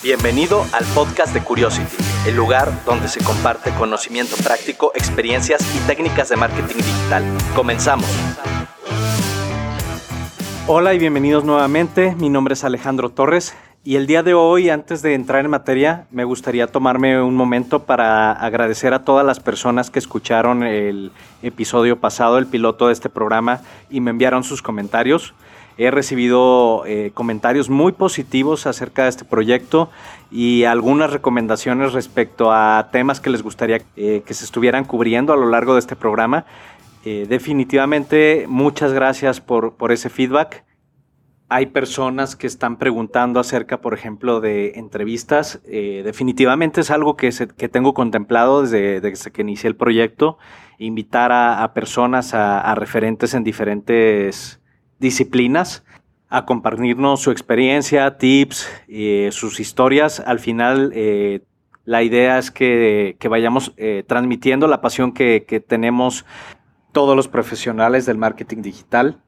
Bienvenido al podcast de Curiosity, el lugar donde se comparte conocimiento práctico, experiencias y técnicas de marketing digital. Comenzamos. Hola y bienvenidos nuevamente. Mi nombre es Alejandro Torres y el día de hoy, antes de entrar en materia, me gustaría tomarme un momento para agradecer a todas las personas que escucharon el episodio pasado, el piloto de este programa, y me enviaron sus comentarios. He recibido eh, comentarios muy positivos acerca de este proyecto y algunas recomendaciones respecto a temas que les gustaría eh, que se estuvieran cubriendo a lo largo de este programa. Eh, definitivamente, muchas gracias por, por ese feedback. Hay personas que están preguntando acerca, por ejemplo, de entrevistas. definitivamente es algo que, que tengo contemplado desde, desde, que inicié el proyecto, invitar a, personas, a, referentes en diferentes disciplinas a compartirnos su experiencia, tips, eh, sus historias. Al final, eh, la idea es que, vayamos eh, transmitiendo la pasión que, que, tenemos todos los profesionales del marketing digital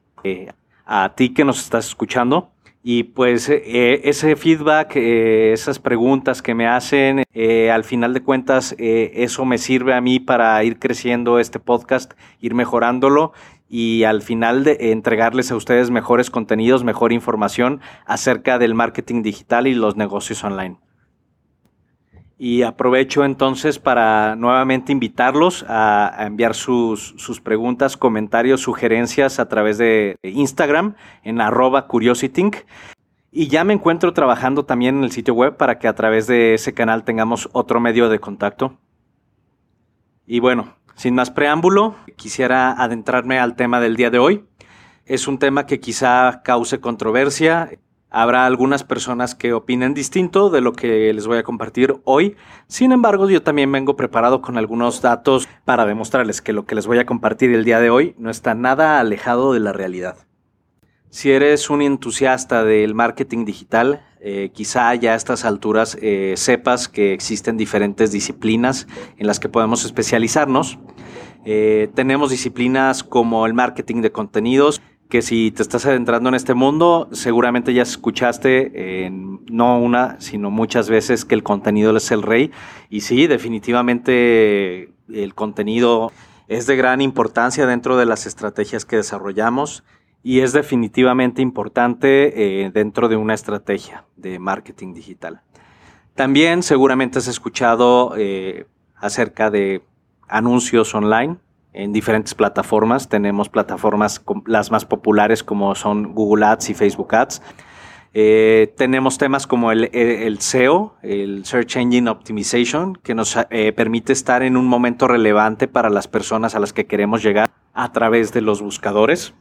a ti que nos estás escuchando. Y pues ese feedback, esas preguntas que me hacen, al final de cuentas, eso me sirve a mí para ir creciendo este podcast, ir mejorándolo y al final de entregarles a ustedes mejores contenidos, mejor información acerca del marketing digital y los negocios online. Y aprovecho entonces para nuevamente invitarlos a, enviar sus, sus, preguntas, comentarios, sugerencias a través de Instagram en arroba curiositync. Y ya me encuentro trabajando también en el sitio web para que a través de ese canal tengamos otro medio de contacto. Y bueno, sin más preámbulo, quisiera adentrarme al tema del día de hoy. Es un tema que quizá cause controversia. Habrá algunas personas que opinen distinto de lo que les voy a compartir hoy. Sin embargo, yo también vengo preparado con algunos datos para demostrarles que lo que les voy a compartir el día de hoy no está nada alejado de la realidad. Si eres un entusiasta del marketing digital, eh, quizá ya a estas alturas eh, sepas que existen diferentes disciplinas en las que podemos especializarnos. Eh, tenemos disciplinas como el marketing de contenidos, que si te estás adentrando en este mundo, seguramente ya escuchaste no una, sino muchas veces que el contenido es el rey. Y sí, definitivamente el contenido es de gran importancia dentro de las estrategias que desarrollamos y es definitivamente importante eh, dentro de una estrategia de marketing digital. También seguramente has escuchado eh, acerca de anuncios online en diferentes plataformas. Tenemos plataformas las más populares como son Google Ads y Facebook Ads. Eh, tenemos temas como el, el, SEO, el Search Engine Optimization, que nos permite estar en un momento relevante para las personas a las que queremos llegar a través de los buscadores.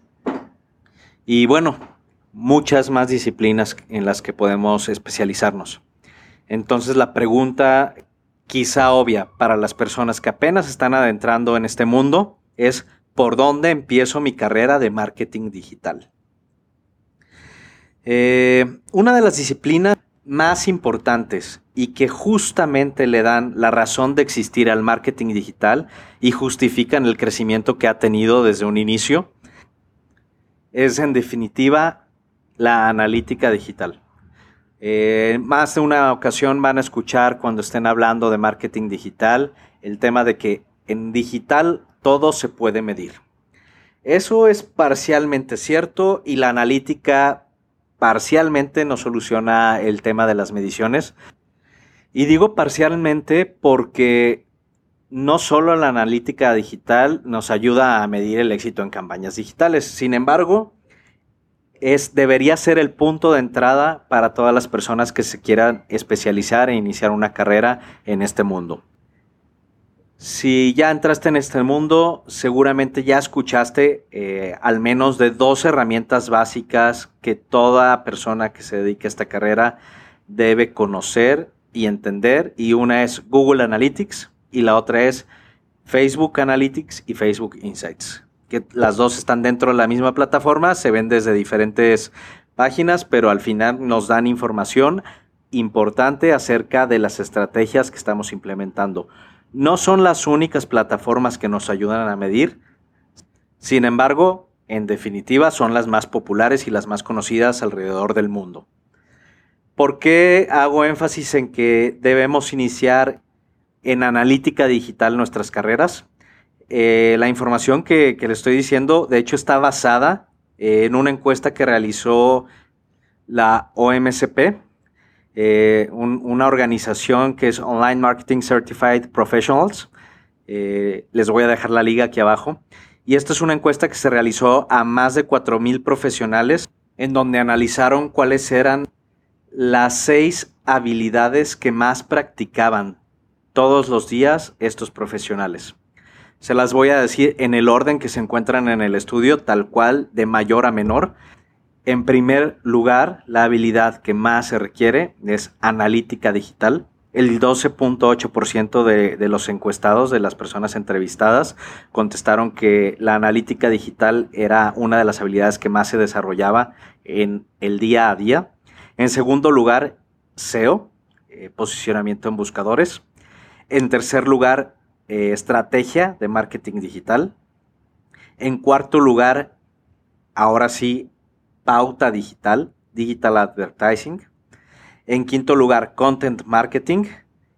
Y bueno, muchas más disciplinas en las que podemos especializarnos. Entonces la pregunta quizá obvia para las personas que apenas están adentrando en este mundo es ¿por dónde empiezo mi carrera de marketing digital? Eh, una de las disciplinas más importantes y que justamente le dan la razón de existir al marketing digital y justifican el crecimiento que ha tenido desde un inicio es en definitiva la analítica digital. Eh, más de una ocasión van a escuchar cuando estén hablando de marketing digital el tema de que en digital todo se puede medir. Eso es parcialmente cierto y la analítica parcialmente nos soluciona el tema de las mediciones. Y digo parcialmente porque no solo la analítica digital nos ayuda a medir el éxito en campañas digitales, sin embargo, es, debería ser el punto de entrada para todas las personas que se quieran especializar e iniciar una carrera en este mundo. Si ya entraste en este mundo, seguramente ya escuchaste eh, al menos de dos herramientas básicas que toda persona que se dedique a esta carrera debe conocer y entender. Y una es Google Analytics, y la otra es Facebook Analytics y Facebook Insights, que las dos están dentro de la misma plataforma, se ven desde diferentes páginas, pero al final nos dan información importante acerca de las estrategias que estamos implementando. No son las únicas plataformas que nos ayudan a medir, sin embargo, en definitiva son las más populares y las más conocidas alrededor del mundo. ¿Por qué hago énfasis en que debemos iniciar en analítica digital nuestras carreras? Eh, la información que, le estoy diciendo, de hecho, está basada en una encuesta que realizó la OMCP, eh, una organización que es Online Marketing Certified Professionals. Eh, les voy a dejar la liga aquí abajo. Y esta es una encuesta que se realizó a más de 4.000 profesionales en donde analizaron cuáles eran las seis habilidades que más practicaban todos los días estos profesionales. Se las voy a decir en el orden que se encuentran en el estudio, tal cual, de mayor a menor. En primer lugar, la habilidad que más se requiere es analítica digital. El 12.8% de, de, los encuestados, de las personas entrevistadas, contestaron que la analítica digital era una de las habilidades que más se desarrollaba en el día a día. En segundo lugar, SEO, eh, posicionamiento en buscadores. En tercer lugar, eh, estrategia de marketing digital. En cuarto lugar, ahora sí, pauta digital, digital advertising. En quinto lugar, content marketing.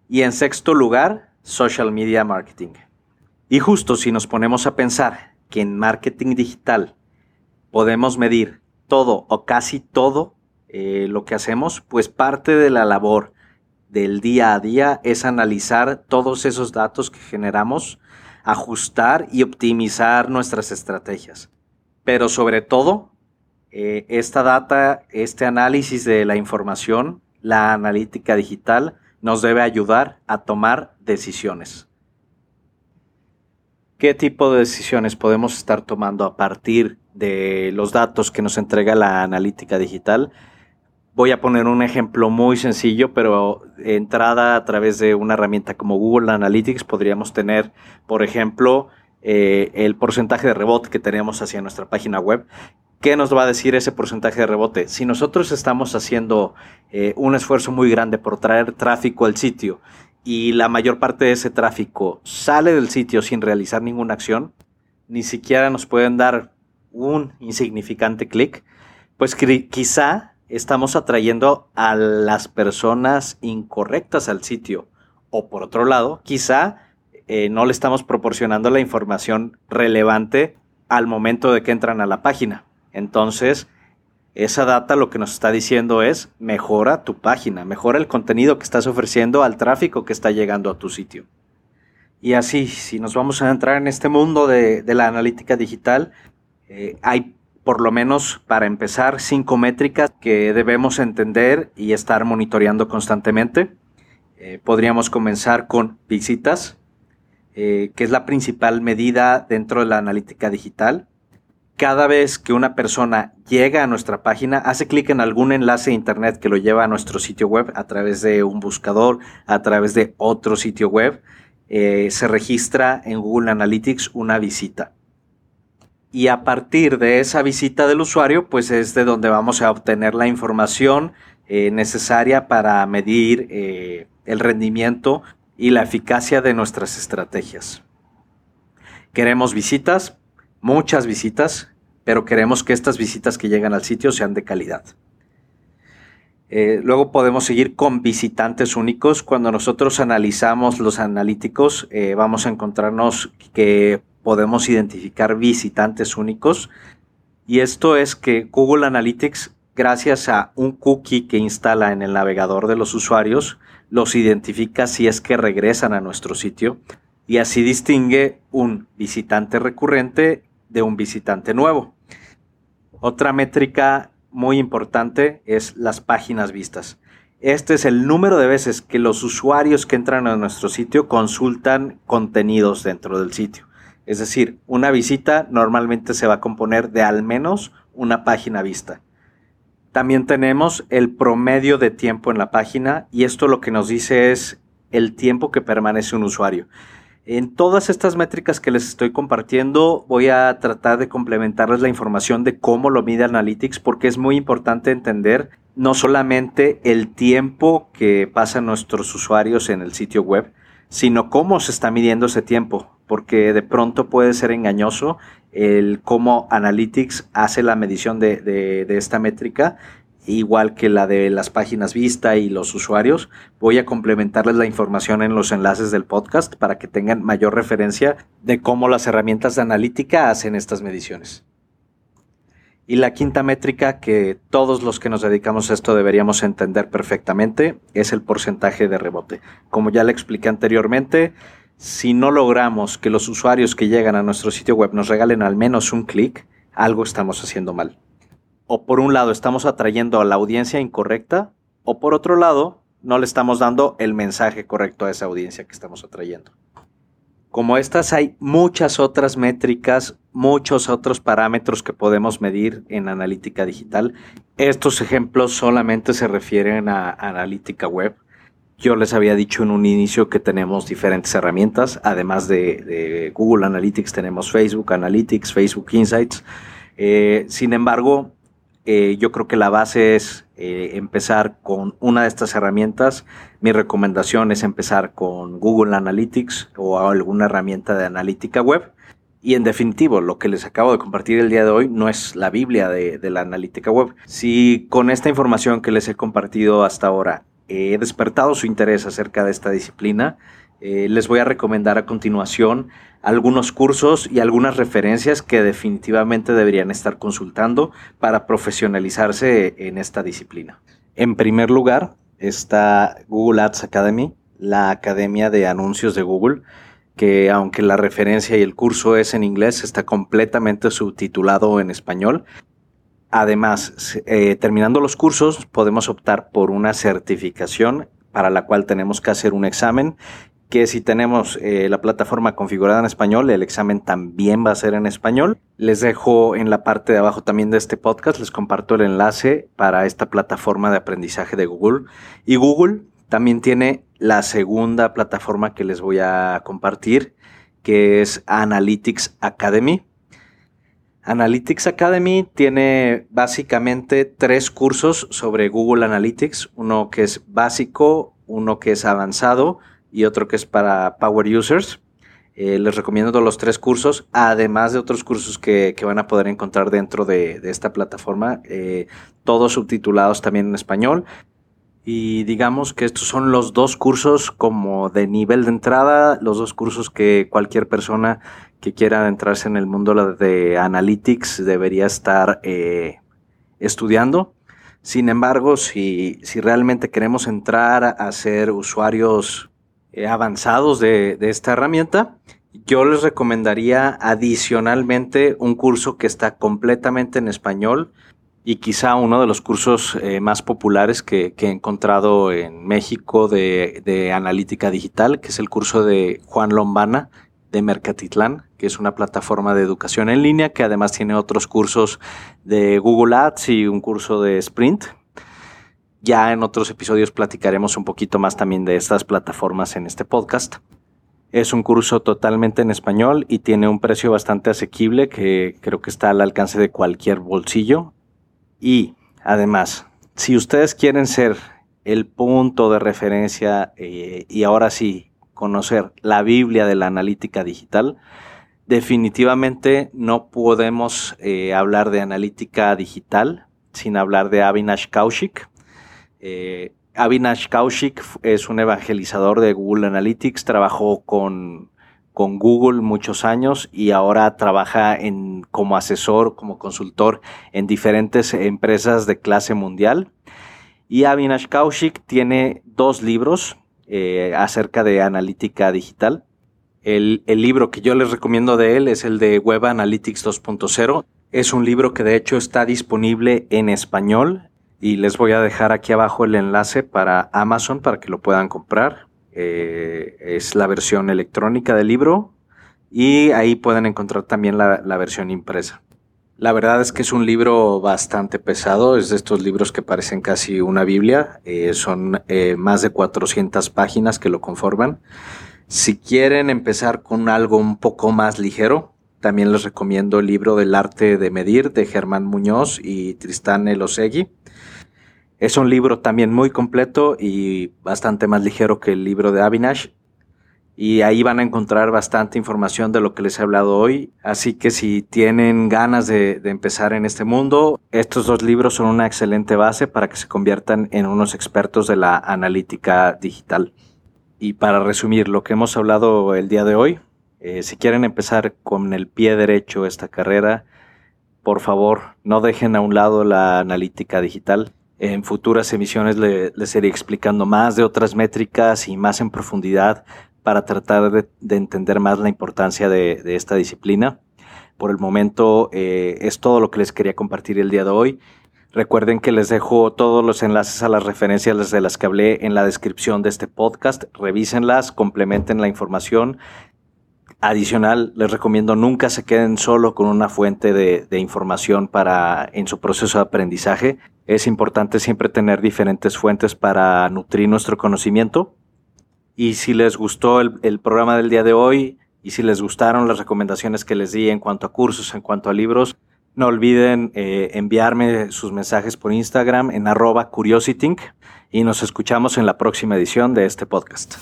Y en sexto lugar, social media marketing. Y justo si nos ponemos a pensar que en marketing digital podemos medir todo o casi todo eh, lo que hacemos, pues parte de la labor del día a día es analizar todos esos datos que generamos, ajustar y optimizar nuestras estrategias. Pero sobre todo, eh, esta data, este análisis de la información, la analítica digital, nos debe ayudar a tomar decisiones. ¿Qué tipo de decisiones podemos estar tomando a partir de los datos que nos entrega la analítica digital? Voy a poner un ejemplo muy sencillo, pero entrada a través de una herramienta como Google Analytics podríamos tener, por ejemplo, eh, el porcentaje de rebote que tenemos hacia nuestra página web. ¿Qué nos va a decir ese porcentaje de rebote? Si nosotros estamos haciendo eh, un esfuerzo muy grande por traer tráfico al sitio y la mayor parte de ese tráfico sale del sitio sin realizar ninguna acción, ni siquiera nos pueden dar un insignificante clic, pues quizá estamos atrayendo a las personas incorrectas al sitio. O por otro lado, quizá eh, no le estamos proporcionando la información relevante al momento de que entran a la página. Entonces, esa data lo que nos está diciendo es mejora tu página, mejora el contenido que estás ofreciendo al tráfico que está llegando a tu sitio. Y así, si nos vamos a entrar en este mundo de, la analítica digital, eh, hay por lo menos para empezar, cinco métricas que debemos entender y estar monitoreando constantemente. Eh, podríamos comenzar con visitas, eh, que es la principal medida dentro de la analítica digital. Cada vez que una persona llega a nuestra página, hace clic en algún enlace de internet que lo lleva a nuestro sitio web a través de un buscador, a través de otro sitio web, eh, se registra en Google Analytics una visita y a partir de esa visita del usuario, pues es de donde vamos a obtener la información eh, necesaria para medir eh, el rendimiento y la eficacia de nuestras estrategias. Queremos visitas, muchas visitas, pero queremos que estas visitas que llegan al sitio sean de calidad. Eh, luego podemos seguir con visitantes únicos. Cuando nosotros analizamos los analíticos, vamos a encontrarnos que podemos identificar visitantes únicos. Y esto es que Google Analytics, gracias a un cookie que instala en el navegador de los usuarios, los identifica si es que regresan a nuestro sitio y así distingue un visitante recurrente de un visitante nuevo. Otra métrica muy importante es las páginas vistas. Este es el número de veces que los usuarios que entran a nuestro sitio consultan contenidos dentro del sitio. Es decir, una visita normalmente se va a componer de al menos una página vista. También tenemos el promedio de tiempo en la página y esto lo que nos dice es el tiempo que permanece un usuario. En todas estas métricas que les estoy compartiendo voy a tratar de complementarles la información de cómo lo mide Analytics porque es muy importante entender no solamente el tiempo que pasan nuestros usuarios en el sitio web, sino cómo se está midiendo ese tiempo porque de pronto puede ser engañoso el cómo Analytics hace la medición de, esta métrica igual que la de las páginas vista y los usuarios. Voy a complementarles la información en los enlaces del podcast para que tengan mayor referencia de cómo las herramientas de analítica hacen estas mediciones. Y la quinta métrica que todos los que nos dedicamos a esto deberíamos entender perfectamente es el porcentaje de rebote. Como ya le expliqué anteriormente, si no logramos que los usuarios que llegan a nuestro sitio web nos regalen al menos un clic, algo estamos haciendo mal o por un lado estamos atrayendo a la audiencia incorrecta, o por otro lado no le estamos dando el mensaje correcto a esa audiencia que estamos atrayendo. Como estas hay muchas otras métricas, muchos otros parámetros que podemos medir en analítica digital. Estos ejemplos solamente se refieren a analítica web. Yo les había dicho en un inicio que tenemos diferentes herramientas, además de, Google Analytics tenemos Facebook Analytics, Facebook Insights. Eh, sin embargo, eh, yo creo que la base es eh, empezar con una de estas herramientas. Mi recomendación es empezar con Google Analytics o alguna herramienta de analítica web. Y en definitivo, lo que les acabo de compartir el día de hoy no es la Biblia de, de la analítica web. Si con esta información que les he compartido hasta ahora he despertado su interés acerca de esta disciplina, eh, les voy a recomendar a continuación algunos cursos y algunas referencias que definitivamente deberían estar consultando para profesionalizarse en esta disciplina. En primer lugar está Google Ads Academy, la academia de anuncios de Google, que aunque la referencia y el curso es en inglés, está completamente subtitulado en español. Además, eh, terminando los cursos, podemos optar por una certificación para la cual tenemos que hacer un examen que si tenemos eh, la plataforma configurada en español, el examen también va a ser en español. Les dejo en la parte de abajo también de este podcast, les comparto el enlace para esta plataforma de aprendizaje de Google. Y Google también tiene la segunda plataforma que les voy a compartir, que es Analytics Academy. Analytics Academy tiene básicamente tres cursos sobre Google Analytics, uno que es básico, uno que es avanzado y otro que es para Power Users. Eh, les recomiendo los tres cursos, además de otros cursos que, van a poder encontrar dentro de, esta plataforma, eh, todos subtitulados también en español. Y digamos que estos son los dos cursos como de nivel de entrada, los dos cursos que cualquier persona que quiera adentrarse en el mundo de Analytics debería estar eh, estudiando. Sin embargo, si, si realmente queremos entrar a ser usuarios eh, avanzados de, esta herramienta, yo les recomendaría adicionalmente un curso que está completamente en español y quizá uno de los cursos eh, más populares que, he encontrado en México de, de, analítica digital, que es el curso de Juan Lombana de Mercatitlán, que es una plataforma de educación en línea que además tiene otros cursos de Google Ads y un curso de Sprint, ya en otros episodios platicaremos un poquito más también de estas plataformas en este podcast. Es un curso totalmente en español y tiene un precio bastante asequible que creo que está al alcance de cualquier bolsillo. Y además, si ustedes quieren ser el punto de referencia eh, y ahora sí conocer la Biblia de la analítica digital, definitivamente no podemos eh, hablar de analítica digital sin hablar de Avinash Kaushik. Eh, Avinash Kaushik es un evangelizador de Google Analytics, trabajó con, con Google muchos años y ahora trabaja en, como asesor, como consultor en diferentes empresas de clase mundial. Y Avinash Kaushik tiene dos libros eh, acerca de analítica digital. El, el, libro que yo les recomiendo de él es el de Web Analytics 2.0. Es un libro que de hecho está disponible en español y les voy a dejar aquí abajo el enlace para Amazon para que lo puedan comprar. Eh, es la versión electrónica del libro y ahí pueden encontrar también la, versión impresa. La verdad es que es un libro bastante pesado, es de estos libros que parecen casi una Biblia, eh, son eh, más de 400 páginas que lo conforman. Si quieren empezar con algo un poco más ligero, también les recomiendo el libro del arte de medir de Germán Muñoz y Tristán Elosegui. Es un libro también muy completo y bastante más ligero que el libro de Avinash. Y ahí van a encontrar bastante información de lo que les he hablado hoy. Así que si tienen ganas de, empezar en este mundo, estos dos libros son una excelente base para que se conviertan en unos expertos de la analítica digital. Y para resumir lo que hemos hablado el día de hoy, eh, si quieren empezar con el pie derecho esta carrera, por favor, no dejen a un lado la analítica digital. En futuras emisiones les le iré explicando más de otras métricas y más en profundidad para tratar de, de entender más la importancia de, de, esta disciplina. Por el momento eh, es todo lo que les quería compartir el día de hoy. Recuerden que les dejo todos los enlaces a las referencias de las que hablé en la descripción de este podcast. Revísenlas, complementen la información Adicional, les recomiendo nunca se queden solo con una fuente de, de, información para en su proceso de aprendizaje. Es importante siempre tener diferentes fuentes para nutrir nuestro conocimiento. Y si les gustó el, el, programa del día de hoy y si les gustaron las recomendaciones que les di en cuanto a cursos, en cuanto a libros, no olviden eh, enviarme sus mensajes por Instagram en arroba curiositync y nos escuchamos en la próxima edición de este podcast.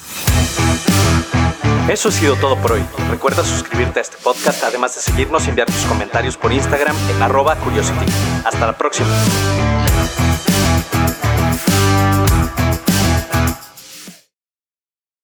Eso ha sido todo por hoy. Recuerda suscribirte a este podcast, además de seguirnos y enviar tus comentarios por Instagram en arroba curiosity. Hasta la próxima.